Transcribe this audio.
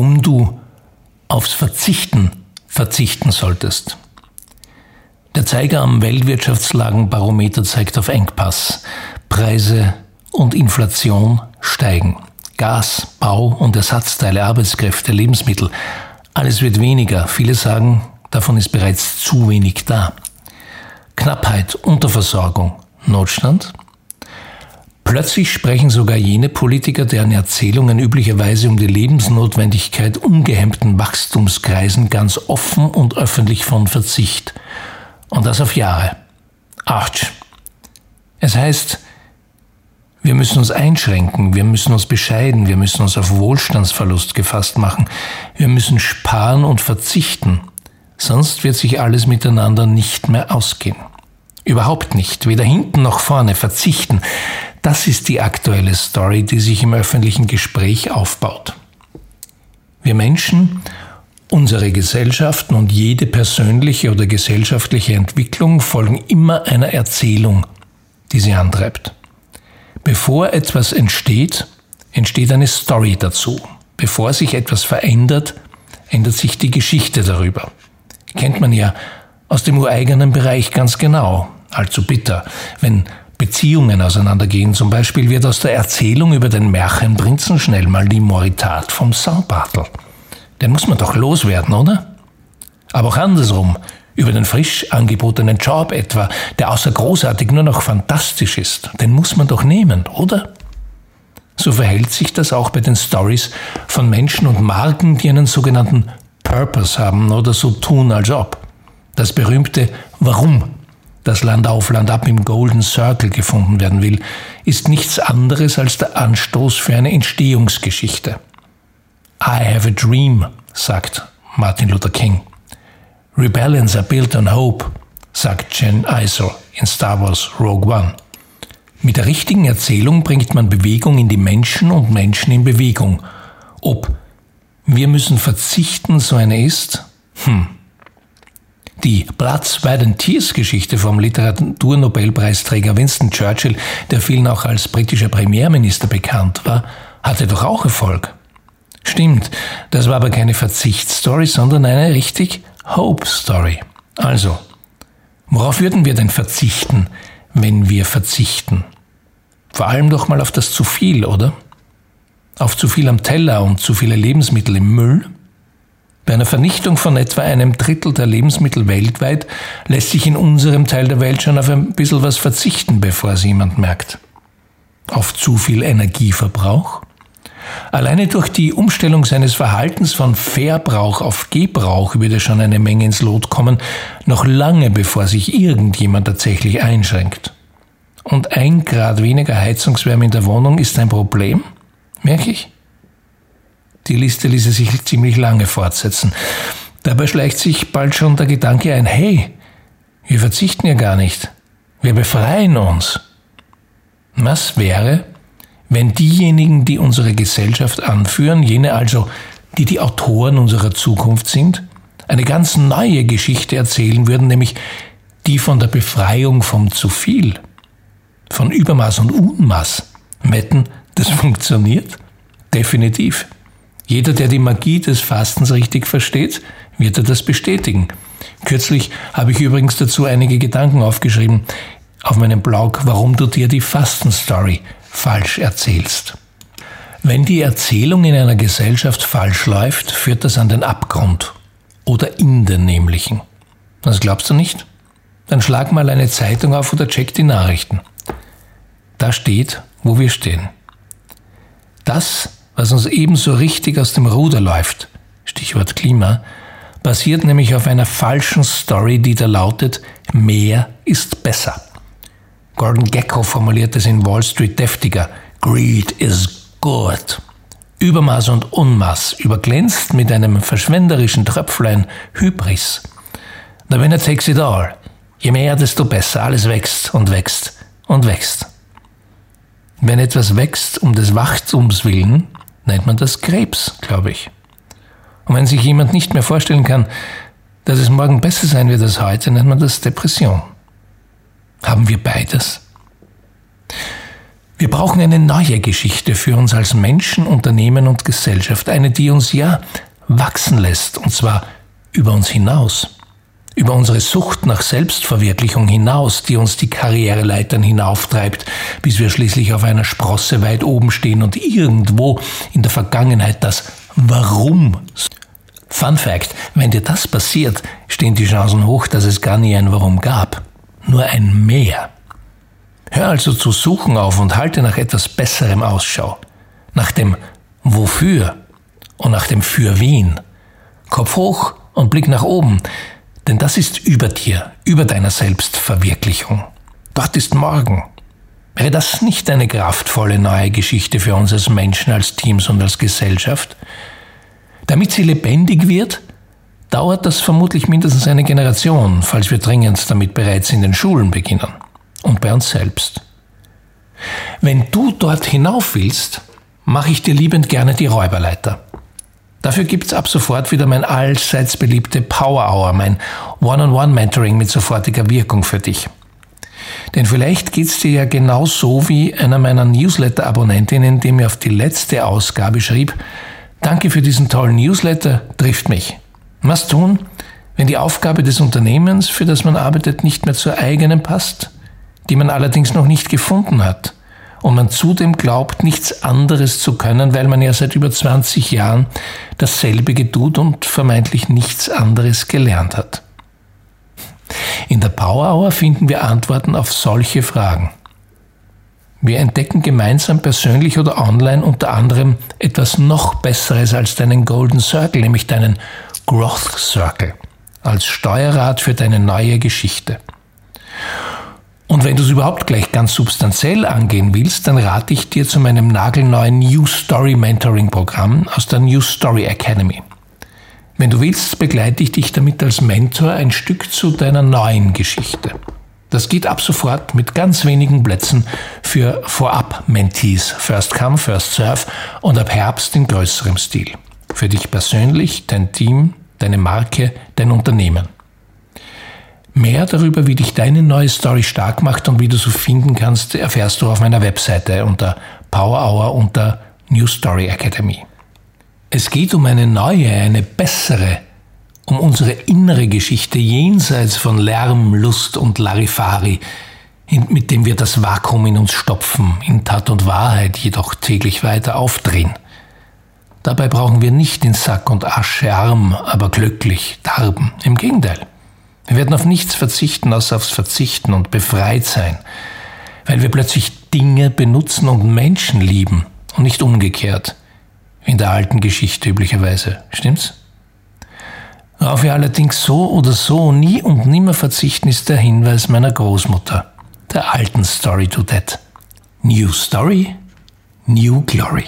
warum du aufs Verzichten verzichten solltest. Der Zeiger am Weltwirtschaftslagenbarometer zeigt auf Engpass. Preise und Inflation steigen. Gas, Bau und Ersatzteile, Arbeitskräfte, Lebensmittel. Alles wird weniger. Viele sagen, davon ist bereits zu wenig da. Knappheit, Unterversorgung, Notstand. Plötzlich sprechen sogar jene Politiker, deren Erzählungen üblicherweise um die Lebensnotwendigkeit ungehemmten Wachstumskreisen ganz offen und öffentlich von Verzicht. Und das auf Jahre. Arch. Es heißt, wir müssen uns einschränken, wir müssen uns bescheiden, wir müssen uns auf Wohlstandsverlust gefasst machen, wir müssen sparen und verzichten, sonst wird sich alles miteinander nicht mehr ausgehen. Überhaupt nicht, weder hinten noch vorne, verzichten. Das ist die aktuelle Story, die sich im öffentlichen Gespräch aufbaut. Wir Menschen, unsere Gesellschaften und jede persönliche oder gesellschaftliche Entwicklung folgen immer einer Erzählung, die sie antreibt. Bevor etwas entsteht, entsteht eine Story dazu. Bevor sich etwas verändert, ändert sich die Geschichte darüber. Kennt man ja aus dem ureigenen Bereich ganz genau. Allzu bitter. Wenn Beziehungen auseinandergehen zum Beispiel, wird aus der Erzählung über den Märchenprinzen schnell mal die Moritat vom Saubartel. Den muss man doch loswerden, oder? Aber auch andersrum, über den frisch angebotenen Job etwa, der außer großartig nur noch fantastisch ist, den muss man doch nehmen, oder? So verhält sich das auch bei den Stories von Menschen und Marken, die einen sogenannten Purpose haben oder so tun, als ob. Das berühmte Warum, das Land auf Land ab im Golden Circle gefunden werden will, ist nichts anderes als der Anstoß für eine Entstehungsgeschichte. I have a dream, sagt Martin Luther King. Rebellions are built on hope, sagt Jen Iser in Star Wars Rogue One. Mit der richtigen Erzählung bringt man Bewegung in die Menschen und Menschen in Bewegung. Ob wir müssen verzichten so eine ist? Hm. Die Blood, Sweat and Tears Geschichte vom Literaturnobelpreisträger Winston Churchill, der vielen auch als britischer Premierminister bekannt war, hatte doch auch Erfolg. Stimmt, das war aber keine Verzichtsstory, sondern eine richtig Hope Story. Also, worauf würden wir denn verzichten, wenn wir verzichten? Vor allem doch mal auf das zu viel, oder? Auf zu viel am Teller und zu viele Lebensmittel im Müll? Bei einer Vernichtung von etwa einem Drittel der Lebensmittel weltweit lässt sich in unserem Teil der Welt schon auf ein bisschen was verzichten, bevor es jemand merkt. Auf zu viel Energieverbrauch? Alleine durch die Umstellung seines Verhaltens von Verbrauch auf Gebrauch würde schon eine Menge ins Lot kommen, noch lange bevor sich irgendjemand tatsächlich einschränkt. Und ein Grad weniger Heizungswärme in der Wohnung ist ein Problem? Merke ich? Die Liste ließe sich ziemlich lange fortsetzen. Dabei schleicht sich bald schon der Gedanke ein, hey, wir verzichten ja gar nicht. Wir befreien uns. Was wäre, wenn diejenigen, die unsere Gesellschaft anführen, jene also, die die Autoren unserer Zukunft sind, eine ganz neue Geschichte erzählen würden, nämlich die von der Befreiung vom zu viel, von Übermaß und Unmaß. Wetten, das funktioniert? Definitiv. Jeder, der die Magie des Fastens richtig versteht, wird er das bestätigen. Kürzlich habe ich übrigens dazu einige Gedanken aufgeschrieben auf meinem Blog, warum du dir die Fastenstory falsch erzählst. Wenn die Erzählung in einer Gesellschaft falsch läuft, führt das an den Abgrund oder in den nämlichen. Das glaubst du nicht? Dann schlag mal eine Zeitung auf oder check die Nachrichten. Da steht, wo wir stehen. Das, was uns ebenso richtig aus dem Ruder läuft, Stichwort Klima, basiert nämlich auf einer falschen Story, die da lautet, mehr ist besser. Gordon Gecko formuliert es in Wall Street deftiger. Greed is good. Übermaß und Unmaß überglänzt mit einem verschwenderischen Tröpflein Hybris. The winner takes it all. Je mehr, desto besser. Alles wächst und wächst und wächst. Wenn etwas wächst um des Wachstums willen, nennt man das Krebs, glaube ich. Und wenn sich jemand nicht mehr vorstellen kann, dass es morgen besser sein wird als heute, nennt man das Depression. Haben wir beides? Wir brauchen eine neue Geschichte für uns als Menschen, Unternehmen und Gesellschaft. Eine, die uns ja wachsen lässt, und zwar über uns hinaus. Über unsere Sucht nach Selbstverwirklichung hinaus, die uns die Karriereleitern hinauftreibt, bis wir schließlich auf einer Sprosse weit oben stehen und irgendwo in der Vergangenheit das Warum. Fun Fact, wenn dir das passiert, stehen die Chancen hoch, dass es gar nie ein Warum gab. Nur ein Mehr. Hör also zu suchen auf und halte nach etwas Besserem Ausschau. Nach dem Wofür und nach dem Für wen. Kopf hoch und Blick nach oben, denn das ist über dir, über deiner Selbstverwirklichung. Dort ist morgen. Wäre das nicht eine kraftvolle neue Geschichte für uns als Menschen, als Teams und als Gesellschaft? Damit sie lebendig wird, dauert das vermutlich mindestens eine Generation, falls wir dringend damit bereits in den Schulen beginnen und bei uns selbst. Wenn du dort hinauf willst, mache ich dir liebend gerne die Räuberleiter. Dafür gibt's ab sofort wieder mein allseits beliebte Power Hour, mein One-on-One-Mentoring mit sofortiger Wirkung für dich. Denn vielleicht geht's dir ja genau so wie einer meiner Newsletter-Abonnentinnen, die mir auf die letzte Ausgabe schrieb, Danke für diesen tollen Newsletter, trifft mich. Was tun, wenn die Aufgabe des Unternehmens, für das man arbeitet, nicht mehr zur eigenen passt? die man allerdings noch nicht gefunden hat und man zudem glaubt, nichts anderes zu können, weil man ja seit über 20 Jahren dasselbe tut und vermeintlich nichts anderes gelernt hat. In der Power Hour finden wir Antworten auf solche Fragen. Wir entdecken gemeinsam persönlich oder online unter anderem etwas noch Besseres als deinen Golden Circle, nämlich deinen Growth Circle, als Steuerrad für deine neue Geschichte. Und wenn du es überhaupt gleich ganz substanziell angehen willst, dann rate ich dir zu meinem nagelneuen New Story Mentoring Programm aus der New Story Academy. Wenn du willst, begleite ich dich damit als Mentor ein Stück zu deiner neuen Geschichte. Das geht ab sofort mit ganz wenigen Plätzen für Vorab-Mentees, First Come, First Serve und ab Herbst in größerem Stil. Für dich persönlich, dein Team, deine Marke, dein Unternehmen. Mehr darüber, wie dich deine neue Story stark macht und wie du so finden kannst, erfährst du auf meiner Webseite unter Power Hour unter New Story Academy. Es geht um eine neue, eine bessere, um unsere innere Geschichte jenseits von Lärm, Lust und Larifari, mit dem wir das Vakuum in uns stopfen, in Tat und Wahrheit jedoch täglich weiter aufdrehen. Dabei brauchen wir nicht in Sack und Asche arm, aber glücklich darben. Im Gegenteil. Wir werden auf nichts verzichten, außer aufs Verzichten und befreit sein, weil wir plötzlich Dinge benutzen und Menschen lieben und nicht umgekehrt, wie in der alten Geschichte üblicherweise. Stimmt's? Worauf wir allerdings so oder so nie und nimmer verzichten, ist der Hinweis meiner Großmutter, der alten Story to That. New Story, New Glory.